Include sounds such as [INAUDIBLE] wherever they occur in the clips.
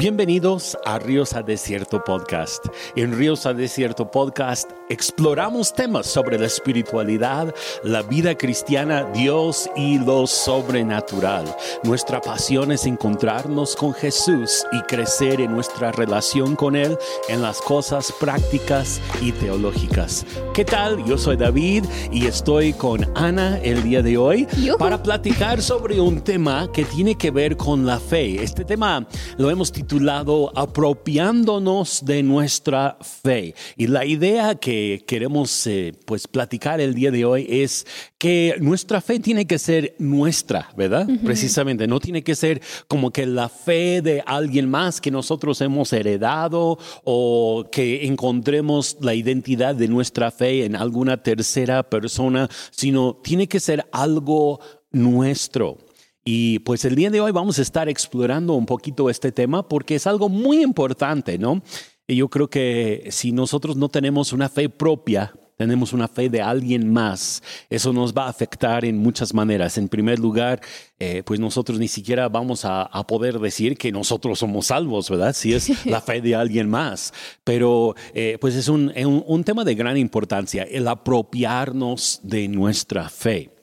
Bienvenidos a Ríos a Desierto Podcast. En Ríos a Desierto Podcast exploramos temas sobre la espiritualidad, la vida cristiana, Dios y lo sobrenatural. Nuestra pasión es encontrarnos con Jesús y crecer en nuestra relación con Él en las cosas prácticas y teológicas. ¿Qué tal? Yo soy David y estoy con Ana el día de hoy para platicar sobre un tema que tiene que ver con la fe. Este tema lo hemos titulado titulado Apropiándonos de nuestra fe. Y la idea que queremos eh, pues platicar el día de hoy es que nuestra fe tiene que ser nuestra, ¿verdad? Precisamente, no tiene que ser como que la fe de alguien más que nosotros hemos heredado o que encontremos la identidad de nuestra fe en alguna tercera persona, sino tiene que ser algo nuestro. Y pues el día de hoy vamos a estar explorando un poquito este tema porque es algo muy importante, ¿no? Y yo creo que si nosotros no tenemos una fe propia, tenemos una fe de alguien más, eso nos va a afectar en muchas maneras. En primer lugar, eh, pues nosotros ni siquiera vamos a, poder decir que nosotros somos salvos, ¿verdad? Si es [LAUGHS] la fe de alguien más. Pero eh, pues es un tema de gran importancia, el apropiarnos de nuestra fe.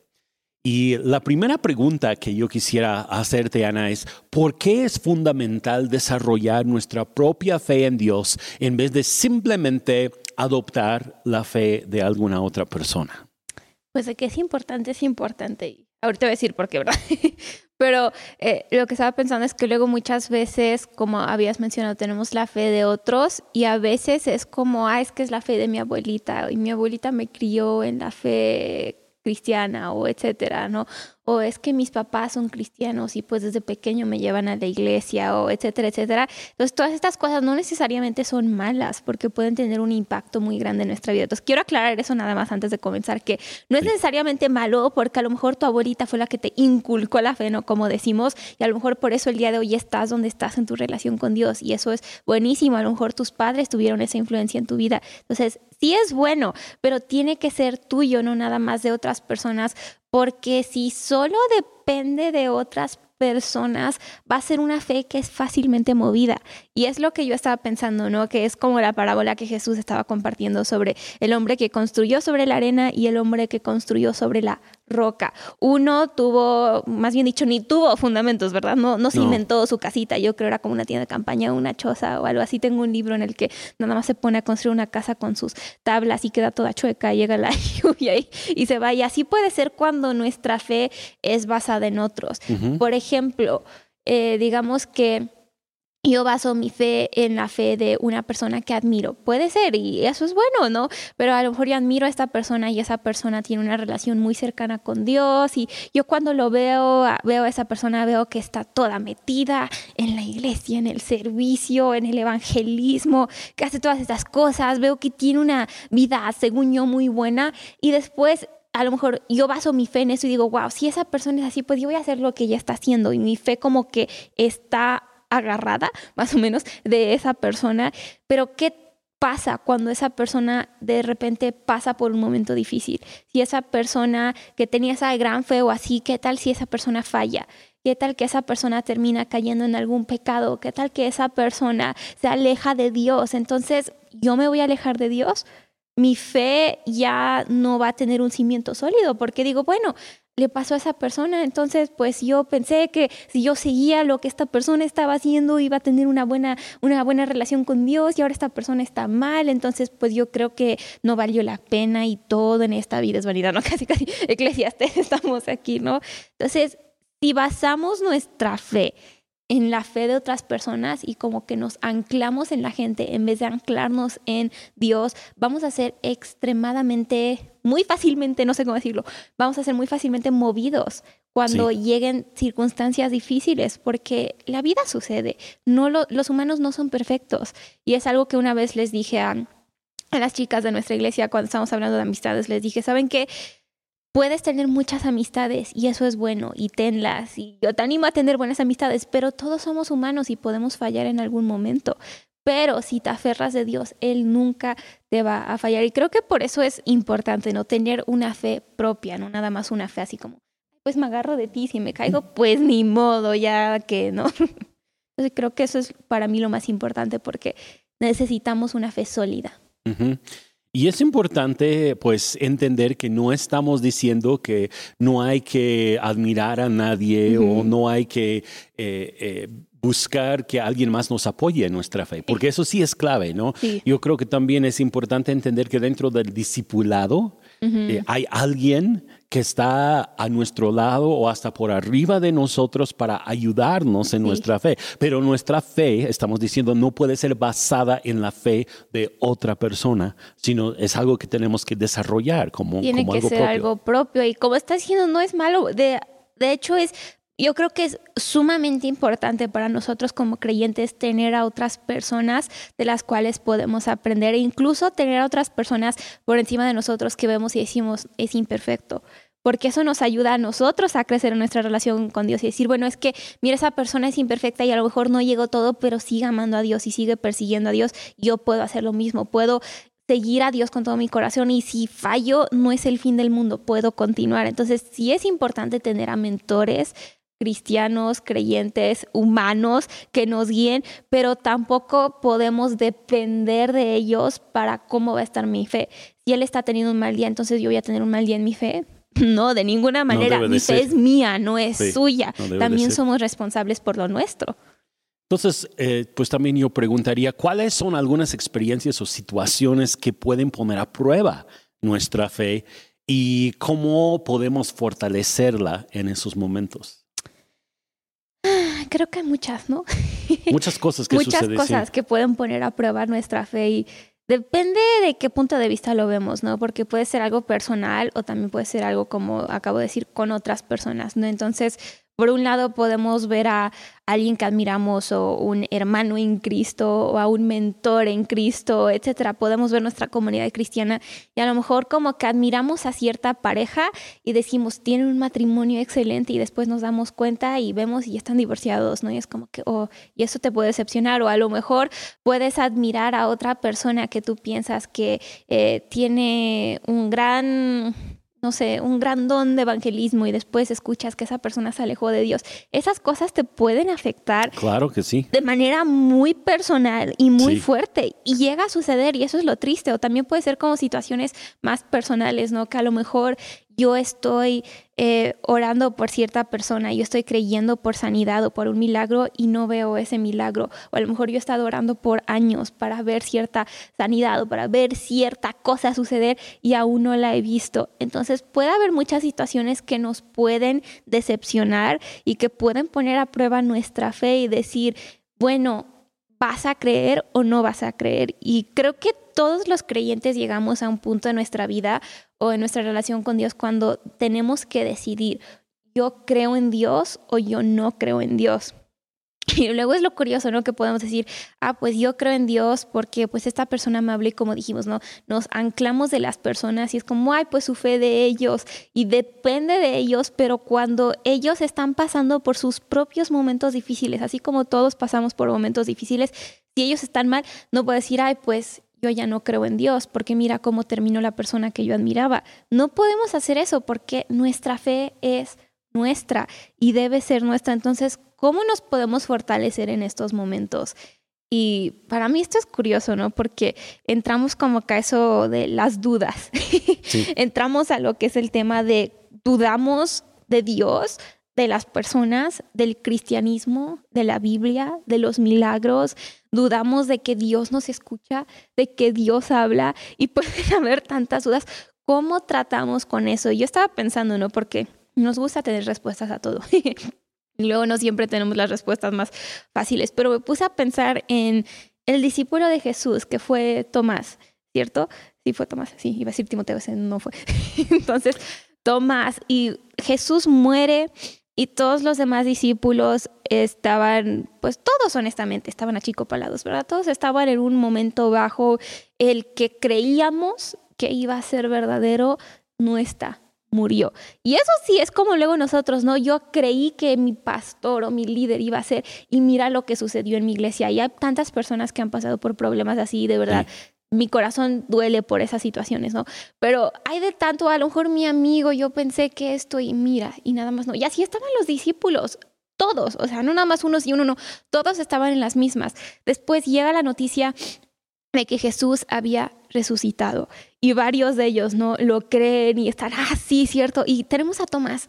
Y la primera pregunta que yo quisiera hacerte, Ana, es, ¿por qué es fundamental desarrollar nuestra propia fe en Dios en vez de simplemente adoptar la fe de alguna otra persona? Pues de que es importante, es importante. Ahorita voy a decir por qué, ¿verdad? [LAUGHS] Pero eh, lo que estaba pensando es que luego muchas veces, como habías mencionado, tenemos la fe de otros y a veces es como, ah, es que es la fe de mi abuelita y mi abuelita me crió en la fe cristiana o etcétera, ¿no? O es que mis papás son cristianos y pues desde pequeño me llevan a la iglesia o etcétera, etcétera. Entonces todas estas cosas no necesariamente son malas porque pueden tener un impacto muy grande en nuestra vida. Entonces quiero aclarar eso nada más antes de comenzar, que no es necesariamente malo porque a lo mejor tu abuelita fue la que te inculcó la fe, ¿no? Como decimos, y a lo mejor por eso el día de hoy estás donde estás en tu relación con Dios y eso es buenísimo. A lo mejor tus padres tuvieron esa influencia en tu vida. Entonces, sí es bueno, pero tiene que ser tuyo, no nada más de otras personas porque si solo depende de otras personas, va a ser una fe que es fácilmente movida. Y es lo que yo estaba pensando, ¿no? Que es como la parábola que Jesús estaba compartiendo sobre el hombre que construyó sobre la arena y el hombre que construyó sobre la roca. Uno tuvo, más bien dicho, ni tuvo fundamentos, ¿verdad? No, no se inventó su casita. Yo creo era como una tienda de campaña, una choza o algo así. Tengo un libro en el que nada más se pone a construir una casa con sus tablas y queda toda chueca, llega la [LAUGHS] lluvia y, y se va. Y así puede ser cuando nuestra fe es basada en otros. Por ejemplo, eh, digamos que yo baso mi fe en la fe de una persona que admiro. Puede ser, y eso es bueno, ¿no? Pero a lo mejor yo admiro a esta persona y esa persona tiene una relación muy cercana con Dios y yo cuando lo veo, veo a esa persona, veo que está toda metida en la iglesia, en el servicio, en el evangelismo, que hace todas estas cosas, veo que tiene una vida, según yo, muy buena y después a lo mejor yo baso mi fe en eso y digo, wow, si esa persona es así, pues yo voy a hacer lo que ella está haciendo y mi fe como que está agarrada, más o menos, de esa persona. Pero ¿qué pasa cuando esa persona de repente pasa por un momento difícil? Si esa persona que tenía esa gran fe o así, ¿qué tal si esa persona falla? ¿Qué tal que esa persona termina cayendo en algún pecado? ¿Qué tal que esa persona se aleja de Dios? Entonces, ¿yo me voy a alejar de Dios? Mi fe ya no va a tener un cimiento sólido porque digo, bueno, le pasó a esa persona. Entonces, pues yo pensé que si yo seguía lo que esta persona estaba haciendo, iba a tener una buena, una buena relación con Dios y ahora esta persona está mal. Entonces, pues yo creo que no valió la pena y todo en esta vida es vanidad, ¿no? [LAUGHS] Casi, casi eclesiastes [LAUGHS] estamos aquí, ¿no? Entonces, si basamos nuestra fe en la fe de otras personas y como que nos anclamos en la gente en vez de anclarnos en Dios, vamos a ser extremadamente, muy fácilmente, no sé cómo decirlo, vamos a ser muy fácilmente movidos cuando lleguen circunstancias difíciles, porque la vida sucede, no los humanos no son perfectos. Y es algo que una vez les dije a, a las chicas de nuestra iglesia cuando estábamos hablando de amistades, les dije, ¿saben qué? Puedes tener muchas amistades y eso es bueno y tenlas y yo te animo a tener buenas amistades, pero todos somos humanos y podemos fallar en algún momento. Pero si te aferras de Dios, Él nunca te va a fallar. Y creo que por eso es importante no tener una fe propia, no nada más una fe así como, pues me agarro de ti, si me caigo, pues ni modo, ya que no. [LAUGHS] Entonces creo que eso es para mí lo más importante porque necesitamos una fe sólida. Y es importante, pues, entender que no estamos diciendo que no hay que admirar a nadie o no hay que eh, eh, buscar que alguien más nos apoye en nuestra fe, porque eso sí es clave, ¿no? Yo creo que también es importante entender que dentro del discipulado eh, hay alguien que está a nuestro lado o hasta por arriba de nosotros para ayudarnos en nuestra fe. Pero nuestra fe, estamos diciendo, no puede ser basada en la fe de otra persona, sino es algo que tenemos que desarrollar como, Tiene que ser algo propio. Y como está diciendo, no es malo. De, de hecho, es yo creo que es sumamente importante para nosotros como creyentes tener a otras personas de las cuales podemos aprender e incluso tener a otras personas por encima de nosotros que vemos y decimos es imperfecto. Porque eso nos ayuda a nosotros a crecer en nuestra relación con Dios y decir, bueno, es que, mira, esa persona es imperfecta y a lo mejor no llegó todo, pero sigue amando a Dios y sigue persiguiendo a Dios. Yo puedo hacer lo mismo, puedo seguir a Dios con todo mi corazón y si fallo no es el fin del mundo, puedo continuar. Entonces sí es importante tener a mentores, cristianos, creyentes, humanos que nos guíen, pero tampoco podemos depender de ellos para cómo va a estar mi fe. Si él está teniendo un mal día, entonces yo voy a tener un mal día en mi fe. [LAUGHS] No, de ninguna manera. mi fe es mía, no es suya. también somos responsables por lo nuestro. Entonces, eh, pues también yo preguntaría, ¿cuáles son algunas experiencias o situaciones que pueden poner a prueba nuestra fe y cómo podemos fortalecerla en esos momentos? Creo que hay muchas, ¿no? [LAUGHS] Muchas cosas que Muchas cosas que pueden poner a prueba nuestra fe y depende de qué punto de vista lo vemos, ¿no? Porque puede ser algo personal o también puede ser algo, como acabo de decir, con otras personas, ¿no? Entonces, por un lado podemos ver a alguien que admiramos o un hermano en Cristo o a un mentor en Cristo, etcétera. Podemos ver nuestra comunidad cristiana y a lo mejor como que admiramos a cierta pareja y decimos, tienen un matrimonio excelente y después nos damos cuenta y vemos y están divorciados, ¿no? Y es como que, oh, y eso te puede decepcionar o a lo mejor puedes admirar a otra persona que tú piensas que eh, tiene un gran no sé, un gran don de evangelismo y después escuchas que esa persona se alejó de Dios, esas cosas te pueden afectar. Claro que sí. De manera muy personal y muy fuerte. Y llega a suceder y eso es lo triste. O también puede ser como situaciones más personales, ¿no? Que a lo mejor yo estoy eh, orando por cierta persona, yo estoy creyendo por sanidad o por un milagro y no veo ese milagro. O a lo mejor yo he estado orando por años para ver cierta sanidad o para ver cierta cosa suceder y aún no la he visto. Entonces puede haber muchas situaciones que nos pueden decepcionar y que pueden poner a prueba nuestra fe y decir, bueno, ¿vas a creer o no vas a creer? Y creo que todos los creyentes llegamos a un punto de nuestra vida o en nuestra relación con Dios cuando tenemos que decidir, yo creo en Dios o yo no creo en Dios. Y luego es lo curioso, ¿no? Que podemos decir, ah, pues yo creo en Dios porque pues esta persona amable, como dijimos, ¿no? Nos anclamos de las personas y es como, ay, pues su fe de ellos y depende de ellos, pero cuando ellos están pasando por sus propios momentos difíciles, así como todos pasamos por momentos difíciles, si ellos están mal, no puedo decir, ay, pues yo ya no creo en Dios, porque mira cómo terminó la persona que yo admiraba. No podemos hacer eso porque nuestra fe es nuestra y debe ser nuestra. Entonces, ¿cómo nos podemos fortalecer en estos momentos? Y para mí esto es curioso, ¿no? Porque entramos como a eso de las dudas. [LAUGHS] entramos a lo que es el tema de dudamos de Dios, de las personas, del cristianismo, de la Biblia, de los milagros. Dudamos de que Dios nos escucha, de que Dios habla y [LAUGHS] pueden haber tantas dudas. ¿Cómo tratamos con eso? Yo estaba pensando, ¿no? Porque nos gusta tener respuestas a todo. [LAUGHS] y luego no siempre tenemos las respuestas más fáciles, pero me puse a pensar en el discípulo de Jesús, que fue Tomás, ¿cierto? Sí, fue Tomás, sí, iba a decir Timoteo, ese no fue. [LAUGHS] Entonces, Tomás, y Jesús muere y todos los demás discípulos estaban, pues todos honestamente, estaban achicopalados, ¿verdad? Todos estaban en un momento bajo. El que creíamos que iba a ser verdadero no está, murió. Y eso sí es como luego nosotros, ¿no? Yo creí que mi pastor o mi líder iba a ser, y mira lo que sucedió en mi iglesia. Y hay tantas personas que han pasado por problemas así, de verdad mi corazón duele por esas situaciones, ¿no? Pero hay de tanto, a lo mejor mi amigo, yo pensé que esto y mira, y nada más no. Y así estaban los discípulos. todos, o sea, no nada más unos y uno, no, todos estaban en las mismas. Después llega la noticia de que Jesús había resucitado y varios de ellos no lo creen y están, ah, sí, cierto, y tenemos a Tomás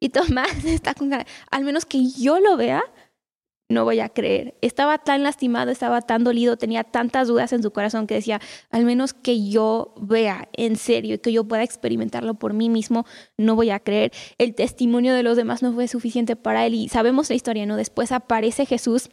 y Tomás [LAUGHS] está con al menos que yo lo vea, no voy a creer. Estaba tan lastimado, estaba tan dolido, tenía tantas dudas en su corazón que decía, al menos que yo vea en serio y que yo pueda experimentarlo por mí mismo, no voy a creer. El testimonio de los demás no fue suficiente para él y sabemos la historia, ¿no? Después aparece Jesús.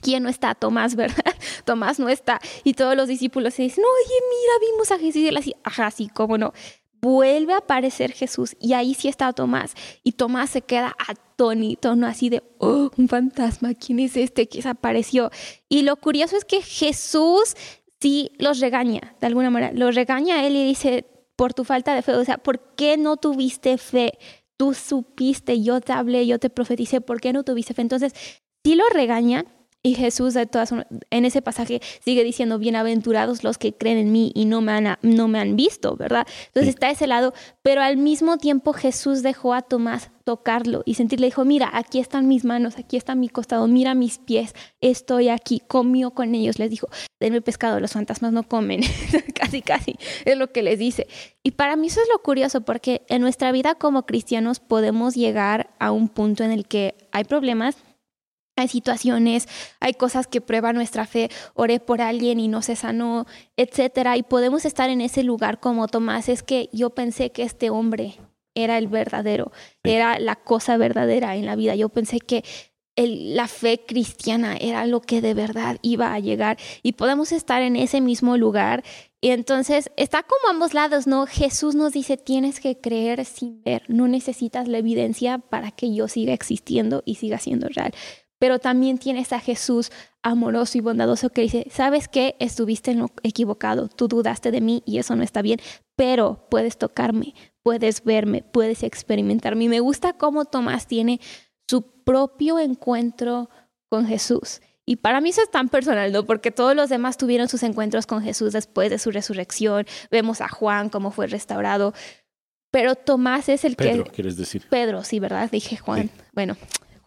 ¿Quién no está? Tomás, ¿verdad? [LAUGHS] Tomás no está. Y todos los discípulos se dicen, oye, mira, vimos a Jesús. Y él así, ajá, sí, cómo no vuelve a aparecer Jesús y ahí sí está Tomás y Tomás se queda atónito, no así de, oh, un fantasma, ¿quién es este que desapareció? Y lo curioso es que Jesús sí los regaña, de alguna manera, los regaña él y dice, por tu falta de fe, o sea, ¿por qué no tuviste fe? Tú supiste, yo te hablé, yo te profeticé, ¿por qué no tuviste fe? Entonces, sí lo regaña, y Jesús de todas, en ese pasaje sigue diciendo, bienaventurados los que creen en mí y no me han, no me han visto, ¿verdad? Entonces está ese lado, pero al mismo tiempo Jesús dejó a Tomás tocarlo y sentirle, dijo, mira, aquí están mis manos, aquí está mi costado, mira mis pies, estoy aquí, comió con ellos, les dijo, denme pescado, los fantasmas no comen, [LAUGHS] casi, casi, es lo que les dice. Y para mí eso es lo curioso, porque en nuestra vida como cristianos podemos llegar a un punto en el que hay problemas, hay situaciones, hay cosas que prueban nuestra fe, oré por alguien y no se sanó, etcétera, y podemos estar en ese lugar como Tomás, es que yo pensé que este hombre era el verdadero, era la cosa verdadera en la vida. Yo pensé que la fe cristiana era lo que de verdad iba a llegar y podemos estar en ese mismo lugar. Y entonces está como ambos lados, ¿no? Jesús nos dice, tienes que creer sin ver, no necesitas la evidencia para que yo siga existiendo y siga siendo real pero también tienes a Jesús amoroso y bondadoso que dice, sabes que estuviste en lo equivocado, tú dudaste de mí y eso no está bien, pero puedes tocarme, puedes verme, puedes experimentarme. Y me gusta cómo Tomás tiene su propio encuentro con Jesús. Y para mí eso es tan personal, ¿no? Porque todos los demás tuvieron sus encuentros con Jesús después de su resurrección. Vemos a Juan cómo fue restaurado. Pero Tomás es el que... Pedro, quieres decir. Pedro, sí, ¿verdad? Dije Juan. Bueno,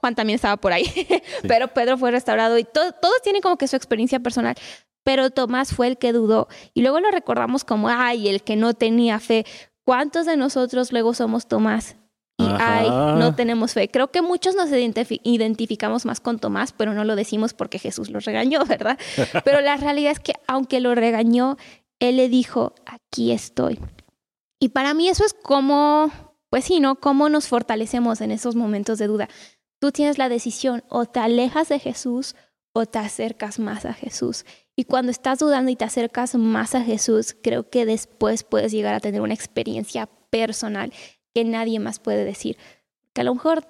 Juan también estaba por ahí, [LAUGHS] pero Pedro fue restaurado y todos tienen como que su experiencia personal, pero Tomás fue el que dudó y luego lo recordamos como, ay, el que no tenía fe. ¿Cuántos de nosotros luego somos Tomás? Y ay, no tenemos fe. Creo que muchos nos identificamos más con Tomás, pero no lo decimos porque Jesús lo regañó, [LAUGHS] ¿verdad? Pero la realidad es que aunque lo regañó, Él le dijo, aquí estoy. Y para mí eso es como, pues sí, ¿no? Cómo nos fortalecemos en esos momentos de duda. Tú tienes la decisión, o te alejas de Jesús o te acercas más a Jesús. Y cuando estás dudando y te acercas más a Jesús, creo que después puedes llegar a tener una experiencia personal que nadie más puede decir. Que a lo mejor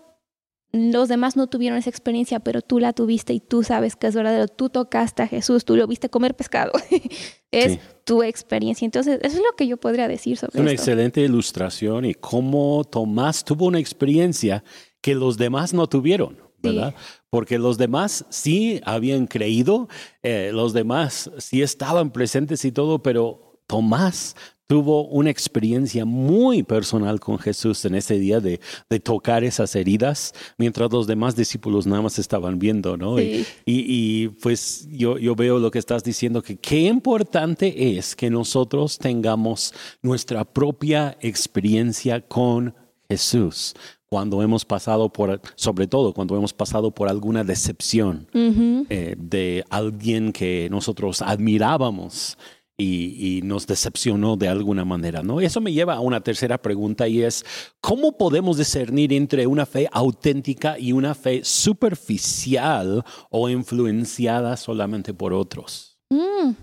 los demás no tuvieron esa experiencia, pero tú la tuviste y tú sabes que es verdadero. Tú tocaste a Jesús, tú lo viste comer pescado. [LAUGHS] es tu experiencia. Entonces, eso es lo que yo podría decir sobre Es una excelente ilustración y cómo Tomás tuvo una experiencia que los demás no tuvieron, ¿verdad? Porque los demás sí habían creído, eh, los demás sí estaban presentes y todo, pero Tomás tuvo una experiencia muy personal con Jesús en ese día de, tocar esas heridas, mientras los demás discípulos nada más estaban viendo, ¿no? Y, pues yo, yo veo lo que estás diciendo, que qué importante es que nosotros tengamos nuestra propia experiencia con Jesús cuando hemos pasado por, sobre todo cuando hemos pasado por alguna decepción eh, de alguien que nosotros admirábamos y, nos decepcionó de alguna manera, ¿no? Eso me lleva a una tercera pregunta y es, ¿cómo podemos discernir entre una fe auténtica y una fe superficial o influenciada solamente por otros? Mm.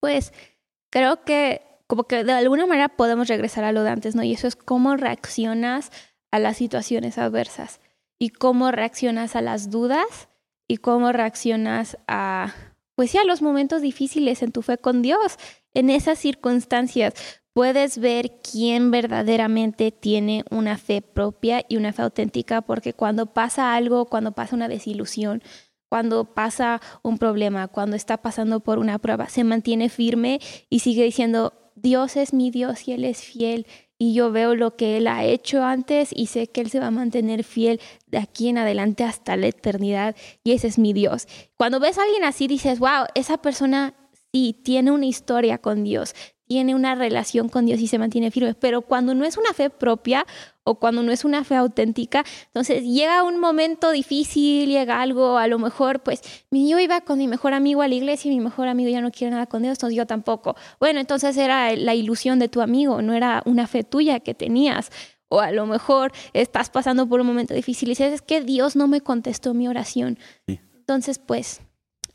Pues creo que como que de alguna manera podemos regresar a lo de antes, ¿no? Y eso es cómo reaccionas a las situaciones adversas y cómo reaccionas a las dudas y cómo reaccionas a, pues sí, a los momentos difíciles en tu fe con Dios. En esas circunstancias puedes ver quién verdaderamente tiene una fe propia y una fe auténtica, porque cuando pasa algo, cuando pasa una desilusión, cuando pasa un problema, cuando está pasando por una prueba, se mantiene firme y sigue diciendo, Dios es mi Dios y Él es fiel y yo veo lo que Él ha hecho antes y sé que Él se va a mantener fiel de aquí en adelante hasta la eternidad y ese es mi Dios. Cuando ves a alguien así dices, wow, esa persona sí tiene una historia con Dios, tiene una relación con Dios y se mantiene firme, pero cuando no es una fe propia o cuando no es una fe auténtica, entonces llega un momento difícil, llega algo, a lo mejor, pues yo iba con mi mejor amigo a la iglesia y mi mejor amigo ya no quiere nada con Dios, entonces yo tampoco. Bueno, entonces era la ilusión de tu amigo, no era una fe tuya que tenías. O a lo mejor estás pasando por un momento difícil y dices, es que Dios no me contestó mi oración. Entonces, pues,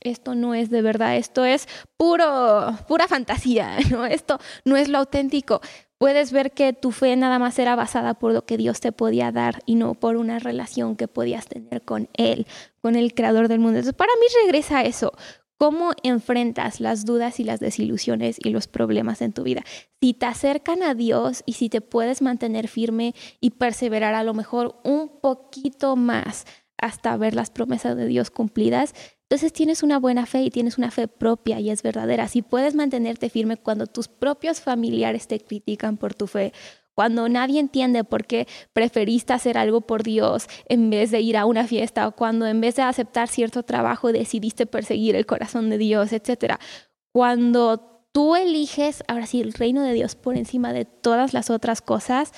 esto no es de verdad, esto es puro, pura fantasía, [LAUGHS] ¿no? Esto no es lo auténtico. Puedes ver que tu fe nada más era basada por lo que Dios te podía dar y no por una relación que podías tener con Él, con el creador del mundo. Entonces, para mí regresa a eso. ¿Cómo enfrentas las dudas y las desilusiones y los problemas en tu vida? Si te acercan a Dios y si te puedes mantener firme y perseverar a lo mejor un poquito más hasta ver las promesas de Dios cumplidas, entonces tienes una buena fe y tienes una fe propia y es verdadera. Si puedes mantenerte firme cuando tus propios familiares te critican por tu fe, cuando nadie entiende por qué preferiste hacer algo por Dios en vez de ir a una fiesta o cuando en vez de aceptar cierto trabajo decidiste perseguir el corazón de Dios, etc. Cuando tú eliges, ahora sí, el reino de Dios por encima de todas las otras cosas,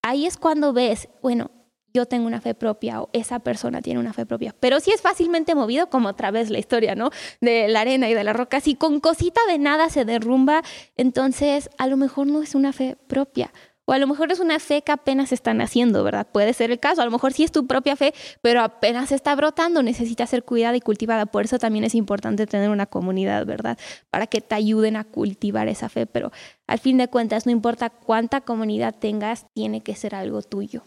ahí es cuando ves, bueno, yo tengo una fe propia o esa persona tiene una fe propia. Pero si es fácilmente movido, como otra vez la historia, ¿no? De la arena y de la roca. Si con cosita de nada se derrumba, entonces a lo mejor no es una fe propia. O a lo mejor es una fe que apenas están haciendo, ¿verdad? Puede ser el caso. A lo mejor sí es tu propia fe, pero apenas está brotando, necesita ser cuidada y cultivada. Por eso también es importante tener una comunidad, ¿verdad? Para que te ayuden a cultivar esa fe. Pero al fin de cuentas, no importa cuánta comunidad tengas, tiene que ser algo tuyo.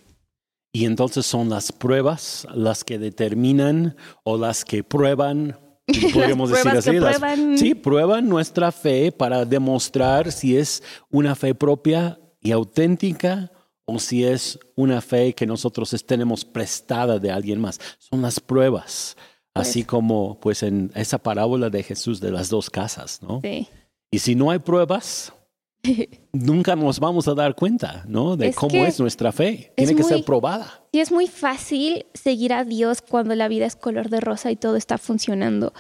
Y entonces son las pruebas las que determinan o las que prueban [LAUGHS] podríamos decir así. prueban... sí, prueban nuestra fe para demostrar si es una fe propia y auténtica o si es una fe que nosotros tenemos prestada de alguien más. Son las pruebas. Así pues como pues en esa parábola de Jesús de las dos casas, ¿no? Sí. Y si no hay pruebas, [LAUGHS] nunca nos vamos a dar cuenta, ¿no? De cómo es nuestra fe. Tiene que ser probada. Y es muy fácil seguir a Dios cuando la vida es color de rosa y todo está funcionando.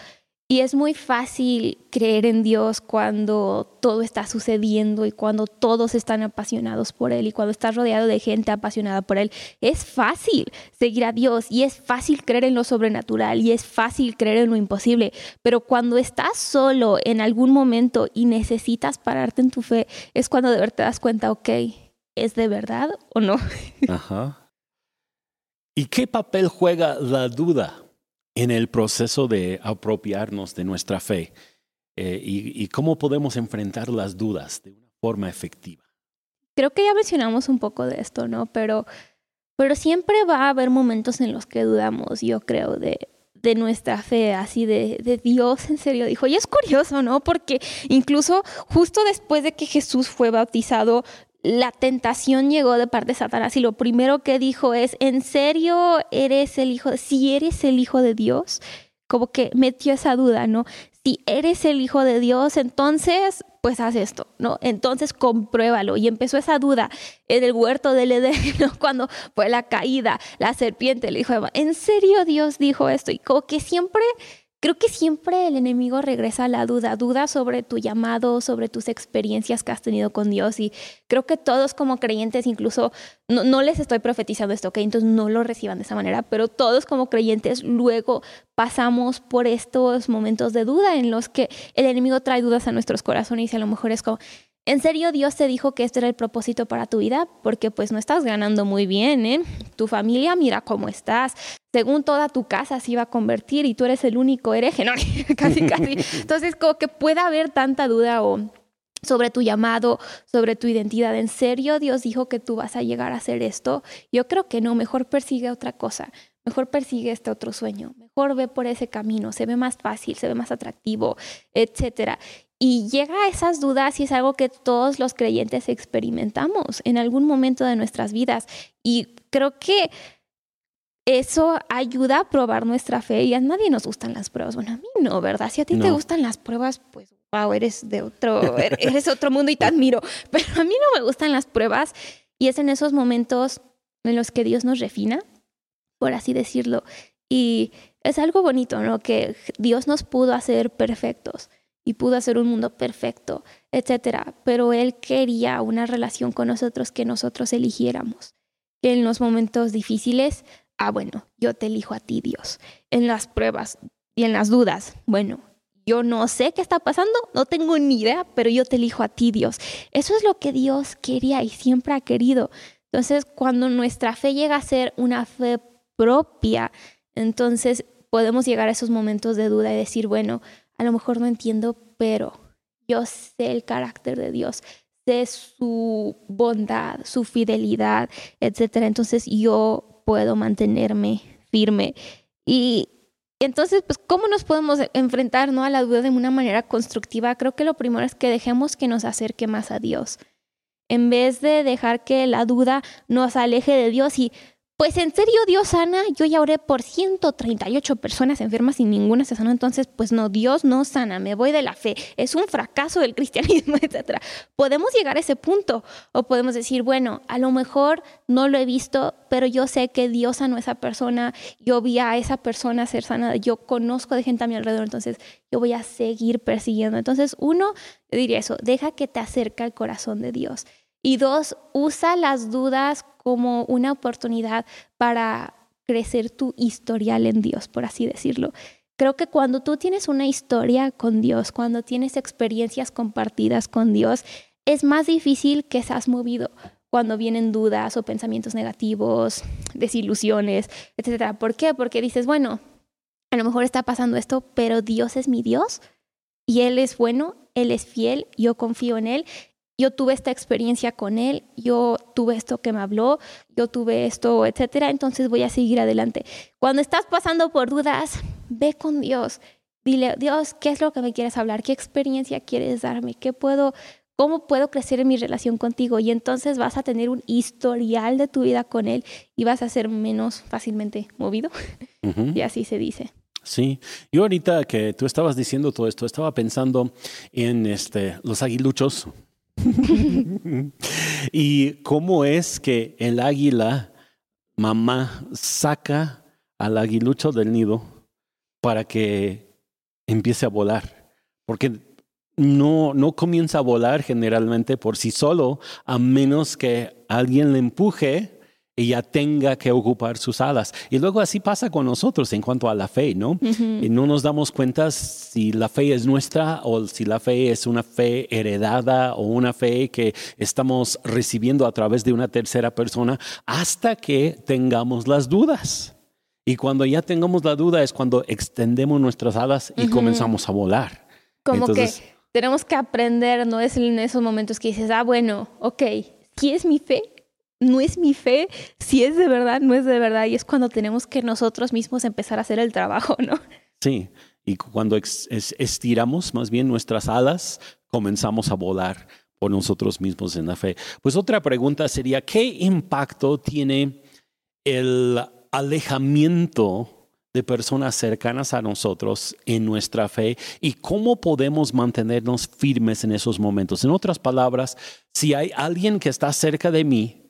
Y es muy fácil creer en Dios cuando todo está sucediendo y cuando todos están apasionados por Él y cuando estás rodeado de gente apasionada por Él. Es fácil seguir a Dios y es fácil creer en lo sobrenatural y es fácil creer en lo imposible. Pero cuando estás solo en algún momento y necesitas pararte en tu fe, es cuando de verdad te das cuenta, ok, ¿es de verdad o no? [LAUGHS] Ajá. ¿Y qué papel juega la duda? En el proceso de apropiarnos de nuestra fe eh, y, cómo podemos enfrentar las dudas de una forma efectiva. Creo que ya mencionamos un poco de esto, ¿no? Pero, pero siempre va a haber momentos en los que dudamos, yo creo, de, de nuestra fe, así de, de, Dios en serio dijo. Y es curioso, ¿no? Porque incluso justo después de que Jesús fue bautizado, la tentación llegó de parte de Satanás y lo primero que dijo es, ¿en serio eres el hijo? Si eres el hijo de Dios, como que metió esa duda, ¿no? Si eres el hijo de Dios, entonces, pues haz esto, ¿no? Entonces compruébalo. Y empezó esa duda en el huerto del Edén, [LAUGHS] ¿no? Cuando fue la caída, la serpiente le dijo, ¿en serio Dios dijo esto? Y como que siempre Creo que siempre el enemigo regresa a la duda, duda sobre tu llamado, sobre tus experiencias que has tenido con Dios. Y creo que todos como creyentes, incluso, no, les estoy profetizando esto, ¿ok? Entonces no lo reciban de esa manera, pero todos como creyentes luego pasamos por estos momentos de duda en los que el enemigo trae dudas a nuestros corazones y a lo mejor es como, ¿En serio Dios te dijo que este era el propósito para tu vida? Porque pues no estás ganando muy bien, ¿eh? Tu familia, mira cómo estás. Según toda tu casa se iba a convertir y tú eres el único hereje, ¿no? [LAUGHS] casi, casi. Entonces, como que pueda haber tanta duda o sobre tu llamado, sobre tu identidad. ¿En serio Dios dijo que tú vas a llegar a hacer esto? Yo creo que no, mejor persigue otra cosa. Mejor persigue este otro sueño, mejor ve por ese camino, se ve más fácil, se ve más atractivo, etcétera. Y llega a esas dudas y es algo que todos los creyentes experimentamos en algún momento de nuestras vidas. Y creo que eso ayuda a probar nuestra fe y a nadie nos gustan las pruebas. Bueno, a mí no, ¿verdad? Si a ti te gustan las pruebas, pues, wow, eres de otro, [LAUGHS] eres otro mundo y te admiro. Pero a mí no me gustan las pruebas Y es en esos momentos en los que Dios nos refina, por así decirlo. Y es algo bonito, ¿no? Que Dios nos pudo hacer perfectos y pudo hacer un mundo perfecto, etcétera, pero él quería una relación con nosotros que nosotros eligiéramos. Que en los momentos difíciles, ah, bueno, yo te elijo a ti, Dios. En las pruebas y en las dudas, bueno, yo no sé qué está pasando, no tengo ni idea, pero yo te elijo a ti, Dios. Eso es lo que Dios quería y siempre ha querido. Entonces, cuando nuestra fe llega a ser una fe propia, entonces podemos llegar a esos momentos de duda y decir, bueno, a lo mejor no entiendo, pero yo sé el carácter de Dios, sé su bondad, su fidelidad, etcétera. Entonces yo puedo mantenerme firme. Y entonces, pues, ¿cómo nos podemos enfrentar ¿no? a la duda de una manera constructiva? Creo que lo primero es que dejemos que nos acerque más a Dios. En vez de dejar que la duda nos aleje de Dios y pues en serio Dios sana, yo ya oré por 138 personas enfermas y ninguna se sanó, entonces pues no, Dios no sana, me voy de la fe, es un fracaso del [LAUGHS] cristianismo, etc. Podemos llegar a ese punto o podemos decir, bueno, a lo mejor no lo he visto, pero yo sé que Dios sanó a esa persona, yo vi a esa persona ser sanada, yo conozco de gente a mi alrededor, entonces yo voy a seguir persiguiendo. Entonces uno, diría eso, deja que te acerque al corazón de Dios. Y dos, usa las dudas como una oportunidad para crecer tu historial en Dios, por así decirlo. Creo que cuando tú tienes una historia con Dios, cuando tienes experiencias compartidas con Dios, es más difícil que seas movido cuando vienen dudas o pensamientos negativos, desilusiones, etc. ¿Por qué? Porque dices, bueno, a lo mejor está pasando esto, pero Dios es mi Dios y Él es bueno, Él es fiel, yo confío en Él yo tuve esta experiencia con él, yo tuve esto que me habló, yo tuve esto, etcétera, entonces voy a seguir adelante. Cuando estás pasando por dudas, ve con Dios. Dile, Dios, ¿qué es lo que me quieres hablar? ¿Qué experiencia quieres darme? ¿Qué puedo cómo puedo crecer en mi relación contigo? Y entonces vas a tener un historial de tu vida con él y vas a ser menos fácilmente movido. [LAUGHS] y así se dice. Sí, yo ahorita que tú estabas diciendo todo esto, estaba pensando en este, los aguiluchos, [LAUGHS] y cómo es que el águila, mamá, saca al aguilucho del nido para que empiece a volar. Porque no, no comienza a volar generalmente por sí solo, a menos que alguien le empuje ella tenga que ocupar sus alas. Y luego así pasa con nosotros en cuanto a la fe, ¿no? Y no nos damos cuenta si la fe es nuestra o si la fe es una fe heredada o una fe que estamos recibiendo a través de una tercera persona hasta que tengamos las dudas. Y cuando ya tengamos la duda es cuando extendemos nuestras alas y comenzamos a volar. Como que tenemos que aprender, no es en esos momentos que dices, ah, bueno, ok, ¿qué es mi fe? No es mi fe, si es de verdad, no es de verdad. Y es cuando tenemos que nosotros mismos empezar a hacer el trabajo, ¿no? Sí, y cuando estiramos más bien nuestras alas, comenzamos a volar por nosotros mismos en la fe. Pues otra pregunta sería, ¿qué impacto tiene el alejamiento de personas cercanas a nosotros en nuestra fe y cómo podemos mantenernos firmes en esos momentos. En otras palabras, si hay alguien que está cerca de mí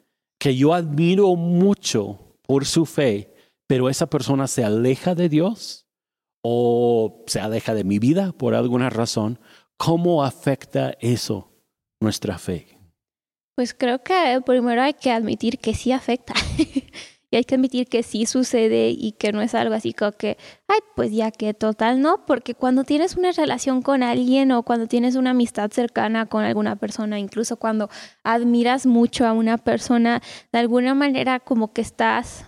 que yo admiro mucho por su fe, pero esa persona se aleja de Dios o se aleja de mi vida por alguna razón, ¿cómo afecta eso nuestra fe? Pues creo que primero hay que admitir que sí afecta. [LAUGHS] Y hay que admitir que sí sucede y que no es algo así como que, ay, pues ya que total, ¿no? Porque cuando tienes una relación con alguien o cuando tienes una amistad cercana con alguna persona, incluso cuando admiras mucho a una persona, de alguna manera como que estás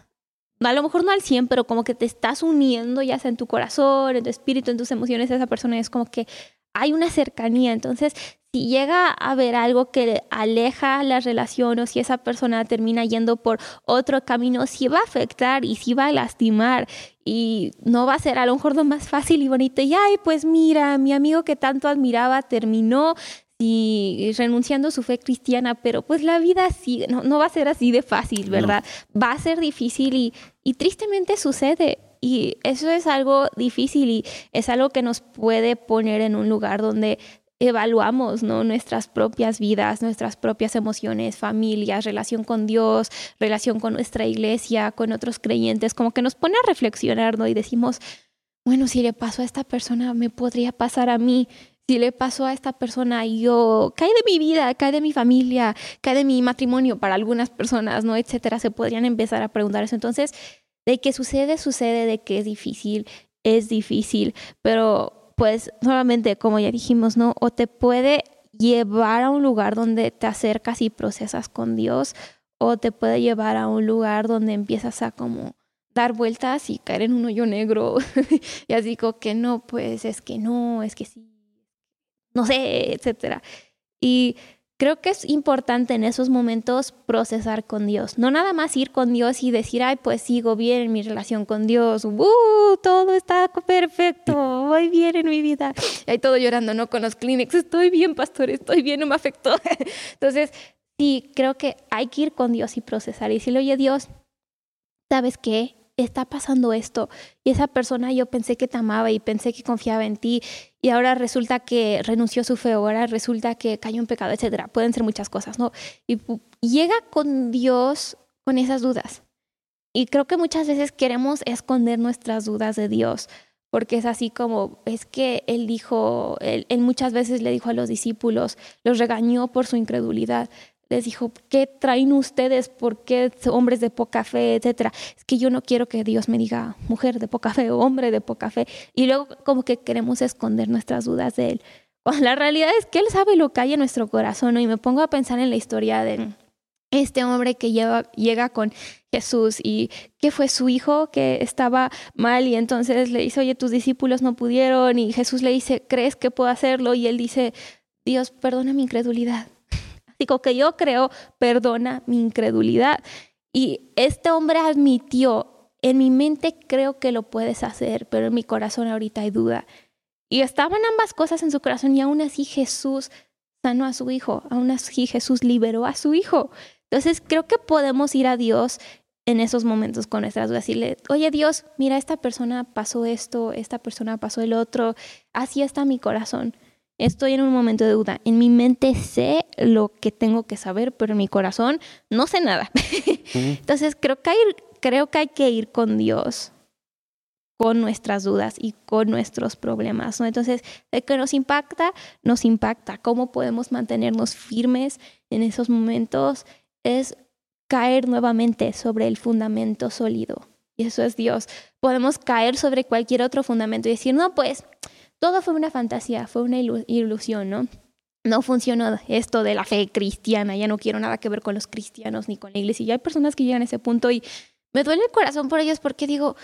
a lo mejor no al 100, pero como que te estás uniendo ya sea en tu corazón, en tu espíritu, en tus emociones a esa persona, es como que hay una cercanía. Entonces, si llega a haber algo que aleja la relación o si esa persona termina yendo por otro camino, sí va a afectar y sí va a lastimar y no va a ser a lo mejor lo más fácil y bonito. Y ay, pues mira, mi amigo que tanto admiraba terminó y renunciando a su fe cristiana, pero pues la vida sigue, no, no va a ser así de fácil, ¿verdad? Va a ser difícil y, y tristemente sucede. Y eso es algo difícil y es algo que nos puede poner en un lugar donde evaluamos ¿no? nuestras propias vidas, nuestras propias emociones, familias, relación con Dios, relación con nuestra iglesia, con otros creyentes, como que nos pone a reflexionar ¿no? y decimos, bueno, si le pasó a esta persona, me podría pasar a mí. Si le pasó a esta persona, yo cae de mi vida, cae de mi familia, cae de mi matrimonio para algunas personas, ¿no? Etcétera. Se podrían empezar a preguntar eso. Entonces, de que sucede, sucede, de que es difícil, es difícil, pero pues nuevamente, como ya dijimos, ¿no? O te puede llevar a un lugar donde te acercas y procesas con Dios, o te puede llevar a un lugar donde empiezas a como dar vueltas y caer en un hoyo negro [LAUGHS] y así que no, pues es que no, es que sí, no sé, etcétera. Y creo que es importante en esos momentos procesar con Dios. No nada más ir con Dios y decir, ay, pues sigo bien en mi relación con Dios. ¡Uh! Todo está perfecto. Voy bien en mi vida. Y ahí todo llorando, ¿no? Con los clínicos. Estoy bien, pastor. Estoy bien, no me afectó. [LAUGHS] Entonces, sí, creo que hay que ir con Dios y procesar y decirle, oye, Dios, ¿sabes qué? Está pasando esto y esa persona yo pensé que te amaba y pensé que confiaba en ti y ahora resulta que renunció a su fe, ahora resulta que cayó en pecado, etcétera. Pueden ser muchas cosas, ¿no? Y llega con Dios con esas dudas. Y creo que muchas veces queremos esconder nuestras dudas de Dios, porque es así como, es que Él dijo, él, él muchas veces le dijo a los discípulos, los regañó por su incredulidad les dijo, ¿qué traen ustedes? ¿Por qué hombres de poca fe, etcétera? Es que yo no quiero que Dios me diga mujer de poca fe o hombre de poca fe. Y luego como que queremos esconder nuestras dudas de Él. la realidad es que Él sabe lo que hay en nuestro corazón. Y me pongo a pensar en la historia de este hombre que llega con Jesús y que fue su hijo que estaba mal y entonces le dice, oye, tus discípulos no pudieron y Jesús le dice, ¿crees que puedo hacerlo? Y él dice, Dios, perdona mi incredulidad que yo creo perdona mi incredulidad. Y este hombre admitió, en mi mente creo que lo puedes hacer, pero en mi corazón ahorita hay duda. Y estaban ambas cosas en su corazón y aún así Jesús sanó a su hijo, aún así Jesús liberó a su hijo. Entonces creo que podemos ir a Dios en esos momentos con nuestras dudas y decirle, oye Dios, mira, esta persona pasó esto, esta persona pasó el otro, así está mi corazón. Estoy en un momento de duda. En mi mente sé lo que tengo que saber, pero en mi corazón no sé nada. [LAUGHS] Entonces creo que, hay, creo que hay que ir con Dios con nuestras dudas y con nuestros problemas. ¿no? Entonces, el que nos impacta, nos impacta. ¿Cómo podemos mantenernos firmes en esos momentos? Es caer nuevamente sobre el fundamento sólido. Y eso es Dios. Podemos caer sobre cualquier otro fundamento y decir, no, pues todo fue una fantasía, fue una ilusión, ¿no? No funcionó esto de la fe cristiana, ya no quiero nada que ver con los cristianos ni con la iglesia. Y hay personas que llegan a ese punto y me duele el corazón por ellos porque digo,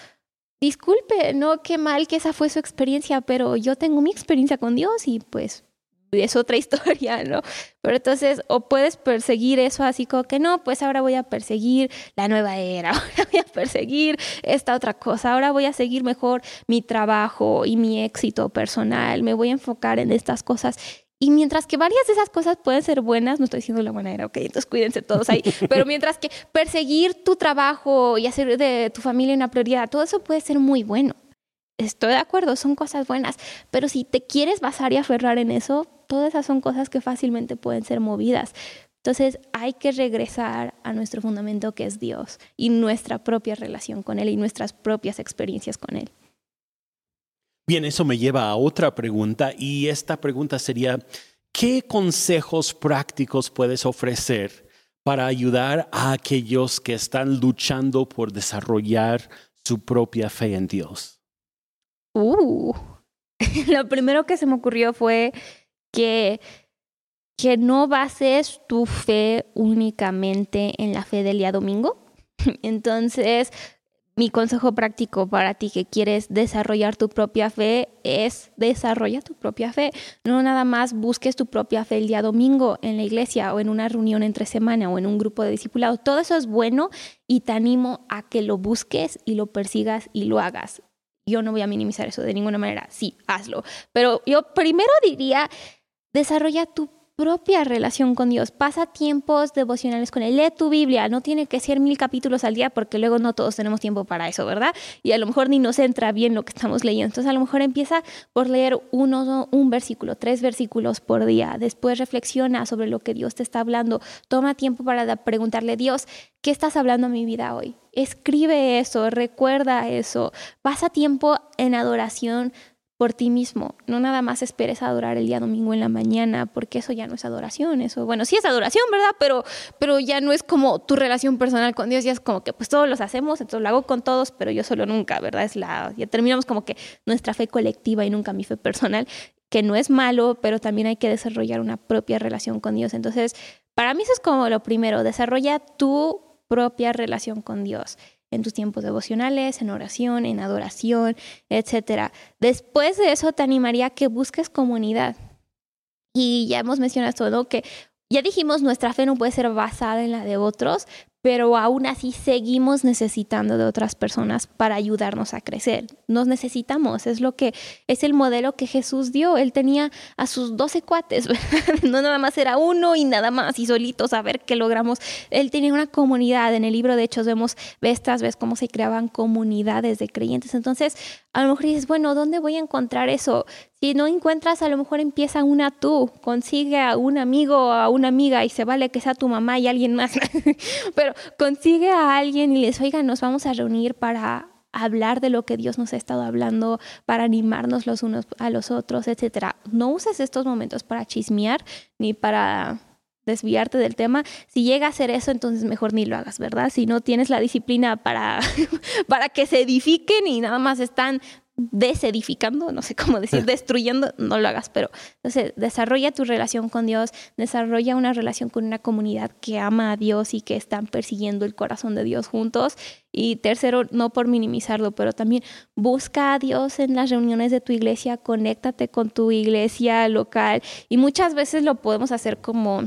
disculpe, no, qué mal que esa fue su experiencia, pero yo tengo mi experiencia con Dios y pues es otra [LAUGHS] historia, ¿no? Pero entonces, o puedes perseguir eso así como que no, pues ahora voy a perseguir la nueva era, [LAUGHS] ahora voy a perseguir esta otra cosa, ahora voy a seguir mejor mi trabajo y mi éxito personal, me voy a enfocar en estas cosas. Y mientras que varias de esas cosas pueden ser buenas, no estoy diciendo la buena era, ok, entonces cuídense todos ahí, [LAUGHS] pero mientras que perseguir tu trabajo y hacer de tu familia una prioridad, todo eso puede ser muy bueno. Estoy de acuerdo, son cosas buenas, pero si te quieres basar y aferrar en eso, todas esas son cosas que fácilmente pueden ser movidas. Entonces hay que regresar a nuestro fundamento que es Dios y nuestra propia relación con Él y nuestras propias experiencias con Él. Bien, eso me lleva a otra pregunta y esta pregunta sería, ¿qué consejos prácticos puedes ofrecer para ayudar a aquellos que están luchando por desarrollar su propia fe en Dios? Uh, [LAUGHS] lo primero que se me ocurrió fue que, que no bases tu fe únicamente en la fe del día domingo. [LAUGHS] Entonces, mi consejo práctico para ti que quieres desarrollar tu propia fe es desarrolla tu propia fe. No nada más busques tu propia fe el día domingo en la iglesia o en una reunión entre semana o en un grupo de discipulados. Todo eso es bueno y te animo a que lo busques y lo persigas y lo hagas. Yo no voy a minimizar eso de ninguna manera. Sí, hazlo. Pero yo primero diría, desarrolla tu propia relación con Dios. Pasa tiempos devocionales con Él. Lee tu Biblia. No tiene que ser mil capítulos al día porque luego no todos tenemos tiempo para eso, ¿verdad? Y a lo mejor ni nos entra bien lo que estamos leyendo. Entonces a lo mejor empieza por leer uno, un versículo, tres versículos por día. Después reflexiona sobre lo que Dios te está hablando. Toma tiempo para preguntarle, Dios, ¿qué estás hablando a mi vida hoy? Escribe eso, recuerda eso. Pasa tiempo en adoración por ti mismo. No nada más esperes adorar el día domingo en la mañana, porque eso ya no es adoración. Eso, bueno, sí es adoración, ¿verdad? Pero, pero ya no es como tu relación personal con Dios, ya es como que pues todos los hacemos, entonces lo hago con todos, pero yo solo nunca, ¿verdad? Es la, ya terminamos como que nuestra fe colectiva y nunca mi fe personal, que no es malo, pero también hay que desarrollar una propia relación con Dios. Entonces, para mí eso es como lo primero, desarrolla tu propia relación con Dios en tus tiempos devocionales, en oración, en adoración, etc. Después de eso te animaría a que busques comunidad. Y ya hemos mencionado todo, que ya dijimos, nuestra fe no puede ser basada en la de otros, pero aún así seguimos necesitando de otras personas para ayudarnos a crecer. Nos necesitamos, es lo que es el modelo que Jesús dio. Él tenía a sus doce cuates, [LAUGHS] no nada más era uno y nada más y solitos a ver qué logramos. Él tenía una comunidad. En el libro de Hechos vemos vez tras vez cómo se creaban comunidades de creyentes. Entonces, a lo mejor dices, bueno, ¿dónde voy a encontrar eso? Si no encuentras, a lo mejor empieza una tú, consigue a un amigo o a una amiga y se vale que sea tu mamá y alguien más, [LAUGHS] pero consigue a alguien y les, oiga, nos vamos a reunir para hablar de lo que Dios nos ha estado hablando, para animarnos los unos a los otros, etcétera. No uses estos momentos para chismear ni para desviarte del tema. Si llega a hacer eso, entonces mejor ni lo hagas, ¿verdad? Si no tienes la disciplina para, [LAUGHS] para que se edifiquen y nada más están desedificando, no sé cómo decir, [LAUGHS] destruyendo, no lo hagas, pero entonces desarrolla tu relación con Dios, desarrolla una relación con una comunidad que ama a Dios y que están persiguiendo el corazón de Dios juntos. Y tercero, no por minimizarlo, pero también busca a Dios en las reuniones de tu iglesia, conéctate con tu iglesia local y muchas veces lo podemos hacer como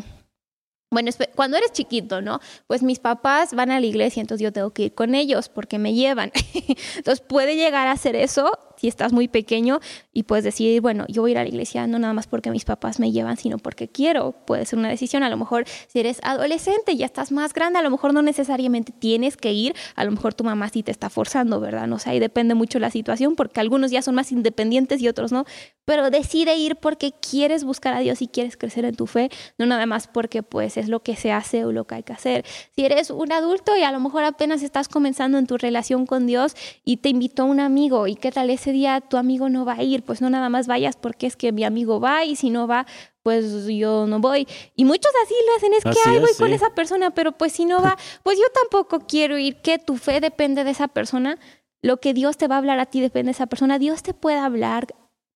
bueno, cuando eres chiquito, ¿no? Pues mis papás van a la iglesia, entonces yo tengo que ir con ellos porque me llevan. [LAUGHS] entonces puede llegar a hacer eso si estás muy pequeño y puedes decir, bueno, yo voy a ir a la iglesia no nada más porque mis papás me llevan, sino porque quiero. Puede ser una decisión. A lo mejor si eres adolescente, ya estás más grande, a lo mejor no necesariamente tienes que ir. A lo mejor tu mamá sí te está forzando, ¿verdad? No sé, ahí depende mucho la situación porque algunos ya son más independientes y otros no. Pero decide ir porque quieres buscar a Dios y quieres crecer en tu fe, no nada más porque pues es lo que se hace o lo que hay que hacer. Si eres un adulto y a lo mejor apenas estás comenzando en tu relación con Dios y te invitó un amigo y qué tal día tu amigo no va a ir, pues no nada más vayas porque es que mi amigo va y si no va, pues yo no voy. Y muchos así lo hacen, es que ahí voy con esa persona, pero pues si no va, [LAUGHS] pues yo tampoco quiero ir, que tu fe depende de esa persona. Lo que Dios te va a hablar a ti depende de esa persona. Dios te puede hablar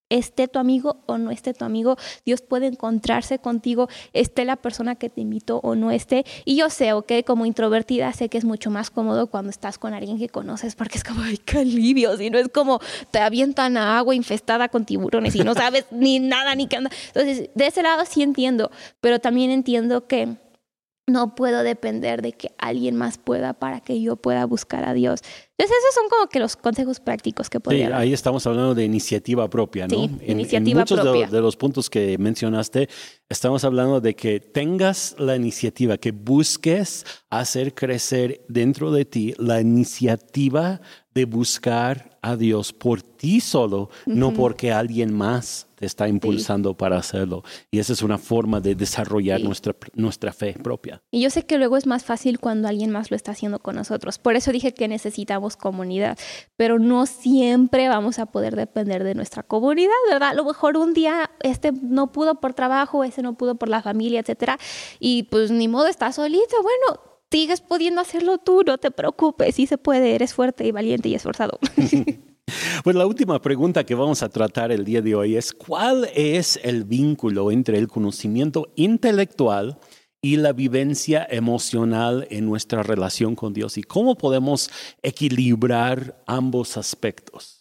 esté tu amigo o no esté tu amigo, Dios puede encontrarse contigo, esté la persona que te invitó o no esté. Y yo sé, ok, como introvertida sé que es mucho más cómodo cuando estás con alguien que conoces porque es como, ay, qué alivio, si no es como te avientan a agua infestada con tiburones y no sabes ni nada ni qué anda. Entonces, de ese lado sí entiendo, pero también entiendo que no puedo depender de que alguien más pueda para que yo pueda buscar a Dios. Entonces, esos son como que los consejos prácticos que podría sí, ahí estamos hablando de iniciativa propia, ¿no? Sí, iniciativa muchos propia. De, de, los puntos que mencionaste, estamos hablando de que tengas la iniciativa, que busques hacer crecer dentro de ti la iniciativa de buscar a Dios por ti solo, no porque alguien más te está impulsando para hacerlo. Y esa es una forma de desarrollar nuestra, nuestra fe propia. Y yo sé que luego es más fácil cuando alguien más lo está haciendo con nosotros. Por eso dije que necesitamos comunidad, pero no siempre vamos a poder depender de nuestra comunidad, ¿verdad? A lo mejor un día este no pudo por trabajo, ese no pudo por la familia, etcétera, y pues ni modo está solito. Bueno, sigues pudiendo hacerlo tú, no te preocupes, sí se puede, eres fuerte y valiente y esforzado. [LAUGHS] Pues la última pregunta que vamos a tratar el día de hoy es, ¿cuál es el vínculo entre el conocimiento intelectual y la vivencia emocional en nuestra relación con Dios? ¿Y cómo podemos equilibrar ambos aspectos?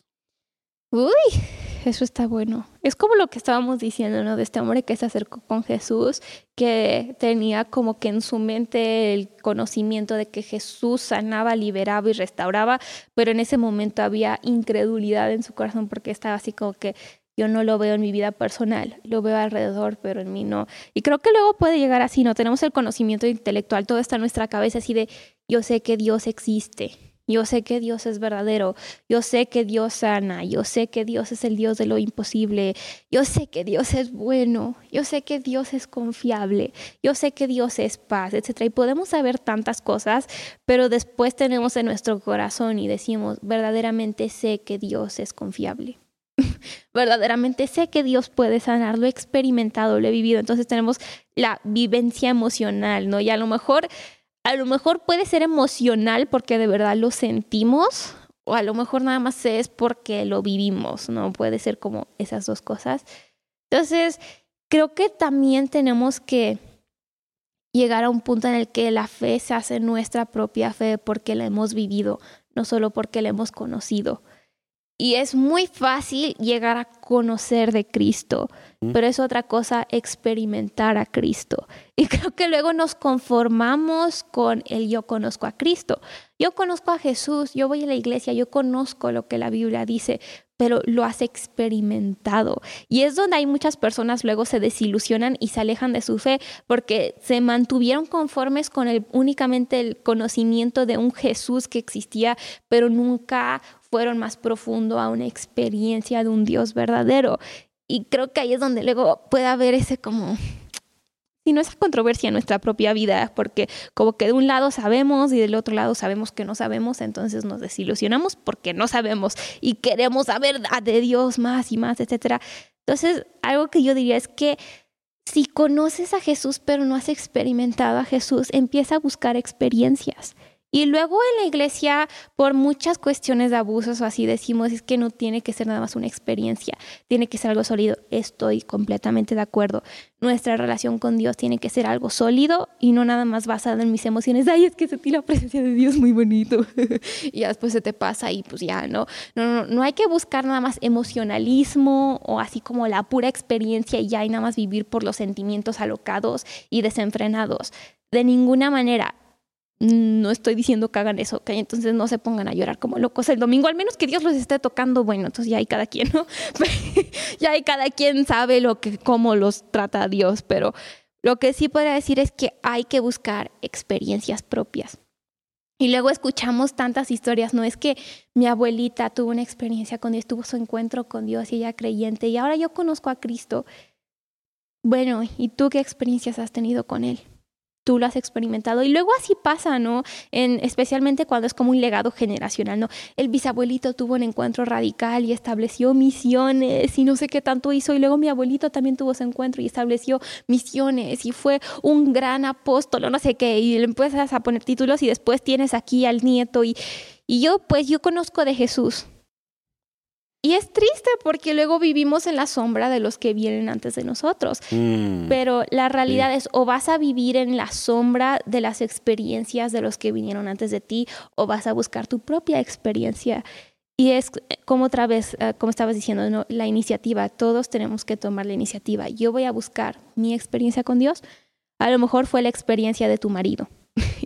Uy, eso está bueno. Es como lo que estábamos diciendo, ¿no? De este hombre que se acercó con Jesús, que tenía como que en su mente el conocimiento de que Jesús sanaba, liberaba y restauraba, pero en ese momento había incredulidad en su corazón porque estaba así como que yo no lo veo en mi vida personal, lo veo alrededor, pero en mí no. Y creo que luego puede llegar así, ¿no? Tenemos el conocimiento intelectual, todo está en nuestra cabeza, así de, yo sé que Dios existe, yo sé que Dios es verdadero, yo sé que Dios sana, yo sé que Dios es el Dios de lo imposible, yo sé que Dios es bueno, yo sé que Dios es confiable, yo sé que Dios es paz, etc. Y podemos saber tantas cosas, pero después tenemos en nuestro corazón y decimos, verdaderamente sé que Dios es confiable. [LAUGHS] verdaderamente sé que Dios puede sanar, lo he experimentado, lo he vivido. Entonces tenemos la vivencia emocional, ¿no? Y a lo mejor a lo mejor puede ser emocional porque de verdad lo sentimos, o a lo mejor nada más es porque lo vivimos, ¿no? Puede ser como esas dos cosas. Entonces, creo que también tenemos que llegar a un punto en el que la fe se hace nuestra propia fe porque la hemos vivido, no solo porque la hemos conocido. Y es muy fácil llegar a conocer de Cristo, pero es otra cosa experimentar a Cristo. Y [LAUGHS] creo que luego nos conformamos con el yo conozco a Cristo. Yo conozco a Jesús, yo voy a la iglesia, yo conozco lo que la Biblia dice, pero lo has experimentado. Y es donde hay muchas personas luego se desilusionan y se alejan de su fe porque se mantuvieron conformes con el, únicamente el conocimiento de un Jesús que existía, pero nunca fueron más profundo a una experiencia de un Dios verdadero. Y creo que ahí es donde luego puede haber ese como, si no esa controversia en nuestra propia vida, porque como que de un lado sabemos y del otro lado sabemos que no sabemos, entonces nos desilusionamos porque no sabemos y queremos saber de Dios más y más, etc. Entonces, algo que yo diría es que si conoces a Jesús pero no has experimentado a Jesús, empieza a buscar experiencias. Y luego en la iglesia, por muchas cuestiones de abusos o así, decimos es que no tiene que ser nada más una experiencia, tiene que ser algo sólido. Estoy completamente de acuerdo. Nuestra relación con Dios tiene que ser algo sólido y no nada más basado en mis emociones. Ay, es que sentí la presencia de Dios muy bonito. [LAUGHS] y después se te pasa y pues ya, ¿no? No, no, no hay que buscar nada más emocionalismo o así como la pura experiencia y ya y nada más vivir por los sentimientos alocados y desenfrenados. De ninguna manera no estoy diciendo que hagan eso, que entonces no se pongan a llorar como locos el domingo, al menos que Dios los esté tocando, bueno, entonces ya hay cada quien, ¿no? [LAUGHS] ya hay cada quien sabe lo que, cómo los trata Dios, pero lo que sí podría decir es que hay que buscar experiencias propias. Y luego escuchamos tantas historias, no es que mi abuelita tuvo una experiencia con Dios, tuvo su encuentro con Dios y ella creyente, y ahora yo conozco a Cristo. Bueno, ¿y tú qué experiencias has tenido con Él? Tú lo has experimentado. Y luego así pasa, ¿no? En, especialmente cuando es como un legado generacional, ¿no? El bisabuelito tuvo un encuentro radical y estableció misiones y no sé qué tanto hizo. Y luego mi abuelito también tuvo ese encuentro y estableció misiones y fue un gran apóstol, no sé qué. Y le empiezas a poner títulos y después tienes aquí al nieto. Y, y yo, pues yo conozco de Jesús. Y es triste porque luego vivimos en la sombra de los que vienen antes de nosotros. Mm. Pero la realidad es o vas a vivir en la sombra de las experiencias de los que vinieron antes de ti o vas a buscar tu propia experiencia. Y es como otra vez, eh, como estabas diciendo, la iniciativa. Todos tenemos que tomar la iniciativa. Yo voy a buscar mi experiencia con Dios. A lo mejor fue la experiencia de tu marido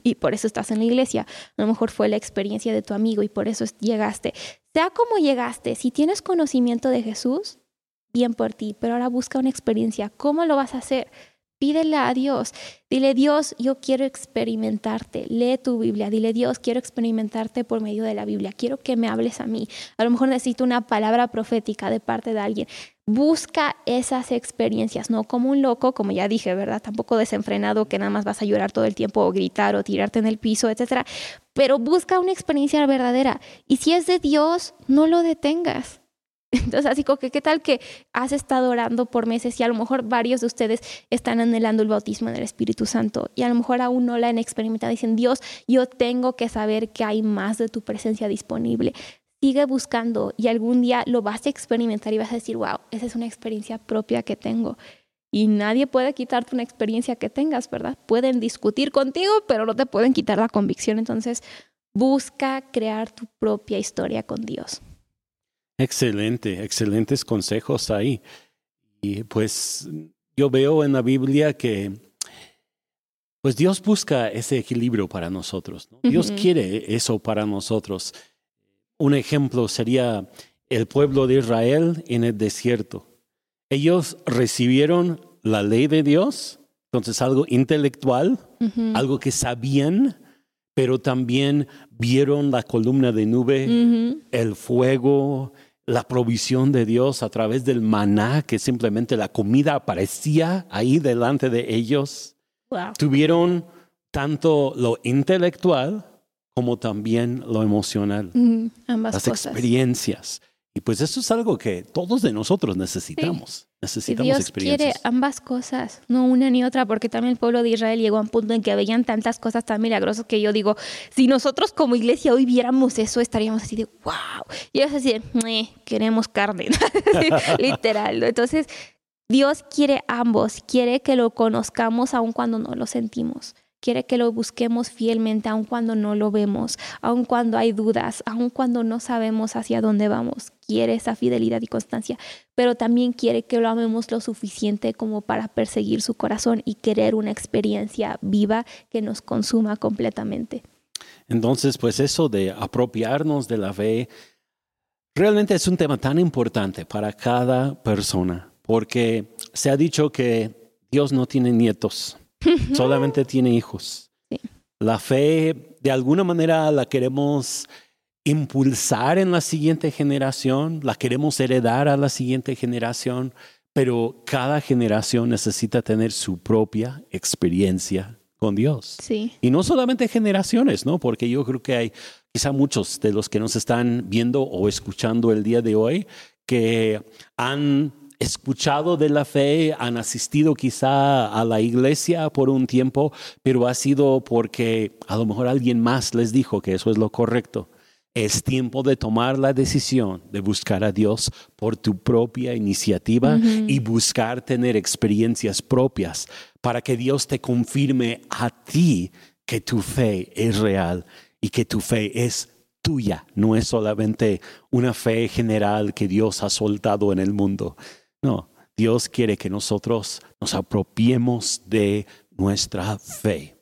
y por eso estás en la iglesia. A lo mejor fue la experiencia de tu amigo y por eso llegaste. Sea como llegaste, si tienes conocimiento de Jesús, bien por ti, pero ahora busca una experiencia. ¿Cómo lo vas a hacer? Pídele a Dios. Dile, Dios, yo quiero experimentarte. Lee tu Biblia. Dile, Dios, quiero experimentarte por medio de la Biblia. Quiero que me hables a mí. A lo mejor necesito una palabra profética de parte de alguien. Busca esas experiencias, no como un loco, como ya dije, ¿verdad? Tampoco desenfrenado que nada más vas a llorar todo el tiempo o gritar o tirarte en el piso, etcétera. Pero busca una experiencia verdadera. Y si es de Dios, no lo detengas. [LAUGHS] Entonces, así como que, ¿qué tal que has estado orando por meses y a lo mejor varios de ustedes están anhelando el bautismo del Espíritu Santo y a lo mejor aún no la han experimentado? Dicen, Dios, yo tengo que saber que hay más de tu presencia disponible. Sigue buscando y algún día lo vas a experimentar y vas a decir, wow, esa es una experiencia propia que tengo. Y nadie puede quitarte una experiencia que tengas, ¿verdad? Pueden discutir contigo, pero no te pueden quitar la convicción. Entonces, busca crear tu propia historia con Dios. Excelente, excelentes consejos ahí. Y pues yo veo en la Biblia que pues Dios busca ese equilibrio para nosotros. Dios quiere eso para nosotros. Un ejemplo sería el pueblo de Israel en el desierto. Ellos recibieron la ley de Dios, entonces algo intelectual, algo que sabían, pero también vieron la columna de nube, el fuego, la provisión de Dios a través del maná, que simplemente la comida aparecía ahí delante de ellos. Tuvieron tanto lo intelectual como también lo emocional. ambas las experiencias. Y pues eso es algo que todos de nosotros necesitamos. Necesitamos Dios experiencias. quiere ambas cosas, no una ni otra, porque también el pueblo de Israel llegó a un punto en que veían tantas cosas tan milagrosas que yo digo, si nosotros como iglesia hoy viéramos eso, estaríamos así de, wow. Y ellos así de, queremos carne, [LAUGHS] [LAUGHS] literal. Entonces, Dios quiere ambos, quiere que lo conozcamos aun cuando no lo sentimos. Quiere que lo busquemos fielmente, aun cuando no lo vemos, aun cuando hay dudas, aun cuando no sabemos hacia dónde vamos. Quiere esa fidelidad y constancia, pero también quiere que lo amemos lo suficiente como para perseguir su corazón y querer una experiencia viva que nos consuma completamente. Entonces, pues eso de apropiarnos de la fe realmente es un tema tan importante para cada persona, porque se ha dicho que Dios no tiene nietos solamente tiene hijos. La fe, de alguna manera, la queremos impulsar en la siguiente generación, la queremos heredar a la siguiente generación, pero cada generación necesita tener su propia experiencia con Dios. Sí. Y no solamente generaciones, ¿no? Porque yo creo que hay quizá muchos de los que nos están viendo o escuchando el día de hoy que han escuchado de la fe, han asistido quizá a la iglesia por un tiempo, pero ha sido porque a lo mejor alguien más les dijo que eso es lo correcto. Es tiempo de tomar la decisión de buscar a Dios por tu propia iniciativa y buscar tener experiencias propias para que Dios te confirme a ti que tu fe es real y que tu fe es tuya, no es solamente una fe general que Dios ha soltado en el mundo, no, Dios quiere que nosotros nos apropiemos de nuestra fe.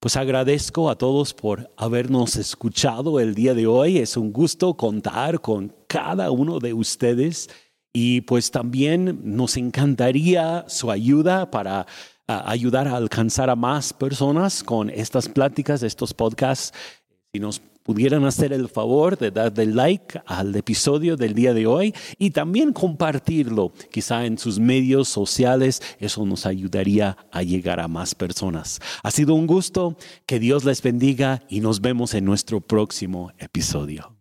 Pues agradezco a todos por habernos escuchado el día de hoy. Es un gusto contar con cada uno de ustedes y pues también nos encantaría su ayuda para ayudar a alcanzar a más personas con estas pláticas, estos podcasts. Si nos pudieran hacer el favor de darle like al episodio del día de hoy y también compartirlo quizá en sus medios sociales. Eso nos ayudaría a llegar a más personas. Ha sido un gusto, que Dios les bendiga y nos vemos en nuestro próximo episodio.